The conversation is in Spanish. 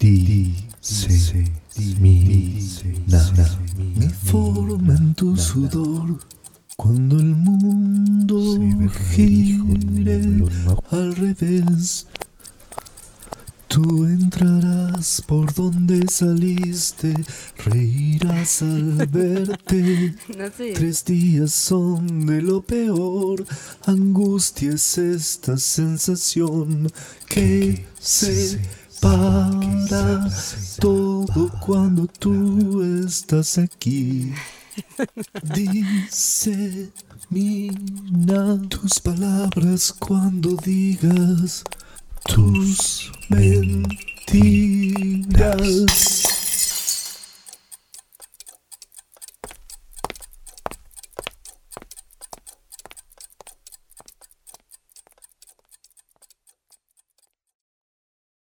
Dice mi nada. Mi forma en tu sudor. Cuando el mundo gire al revés, tú entrarás por donde saliste, reirás al verte. No. Tres días son de lo peor, angustia es esta sensación que se todo cuando tú estás aquí. Dice mina tus palabras cuando digas tus mentiras.